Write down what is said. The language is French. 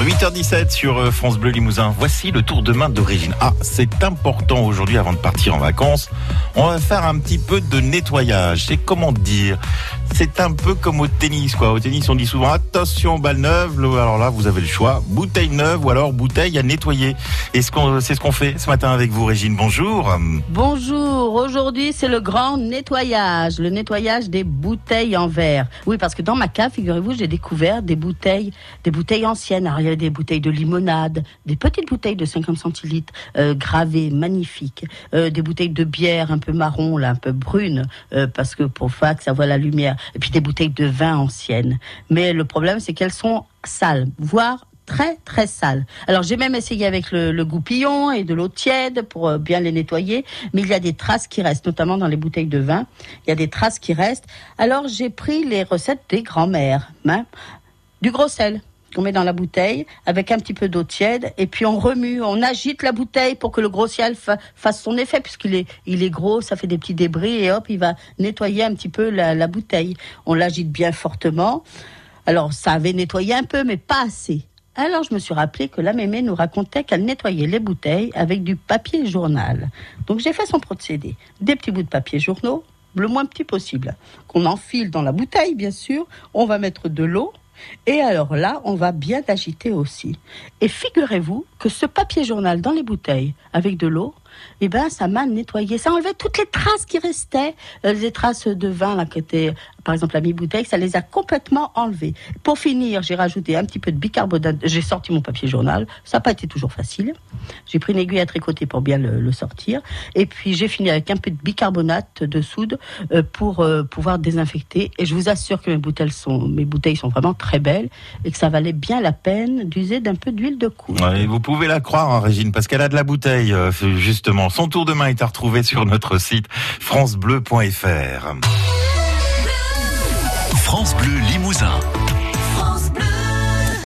8h17 sur euh, France Bleu Limousin. Voici le tour de main d'origine. Ah, c'est important aujourd'hui avant de partir en vacances. On va faire un petit peu de nettoyage. C'est comment dire? C'est un peu comme au tennis, quoi. Au tennis, on dit souvent attention balle neuve. Alors là, vous avez le choix bouteille neuve ou alors bouteille à nettoyer. Et c'est ce qu'on fait ce matin avec vous, Régine. Bonjour. Bonjour. Aujourd'hui, c'est le grand nettoyage, le nettoyage des bouteilles en verre. Oui, parce que dans ma cave, figurez-vous, j'ai découvert des bouteilles, des bouteilles anciennes. Des bouteilles de limonade, des petites bouteilles de 50 centilitres euh, gravées, magnifiques, euh, des bouteilles de bière un peu marron, là, un peu brune, euh, parce que pour fac, ça voit la lumière. Et puis des bouteilles de vin anciennes. Mais le problème, c'est qu'elles sont sales, voire très très sales. Alors j'ai même essayé avec le, goupillon et de l'eau tiède pour bien les nettoyer, mais il y a des traces qui restent, notamment dans les bouteilles de vin. Il y a des traces qui restent. Alors j'ai pris les recettes des grands-mères, hein, du gros sel qu'on met dans la bouteille avec un petit peu d'eau tiède et puis on remue, on agite la bouteille pour que le gros ciel fa fasse son effet puisqu'il est, il est gros, ça fait des petits débris et hop, il va nettoyer un petit peu la, la bouteille. On l'agite bien fortement. Alors ça avait nettoyé un peu mais pas assez. Alors je me suis rappelé que la mémé nous racontait qu'elle nettoyait les bouteilles avec du papier journal. Donc j'ai fait son procédé. Des petits bouts de papier journaux, le moins petit possible, qu'on enfile dans la bouteille bien sûr. On va mettre de l'eau, et alors là, on va bien agiter aussi. Et figurez-vous que ce papier journal dans les bouteilles avec de l'eau, eh ben, ça m'a nettoyé. Ça enlevait toutes les traces qui restaient, euh, les traces de vin là, qui étaient, par exemple, la mi-bouteille, ça les a complètement enlevées. Pour finir, j'ai rajouté un petit peu de bicarbonate. J'ai sorti mon papier journal. Ça n'a pas été toujours facile. J'ai pris une aiguille à tricoter pour bien le, sortir. Et puis, j'ai fini avec un peu de bicarbonate de soude euh, pour euh, pouvoir désinfecter. Et je vous assure que mes bouteilles sont, mes bouteilles sont vraiment très belles et que ça valait bien la peine d'user d'un peu d'huile de coude. Ouais, vous pouvez la croire, hein, Régine, parce qu'elle a de la bouteille, euh, justement. Son tour de main est à retrouver sur notre site francebleu.fr. France Bleu Limousin.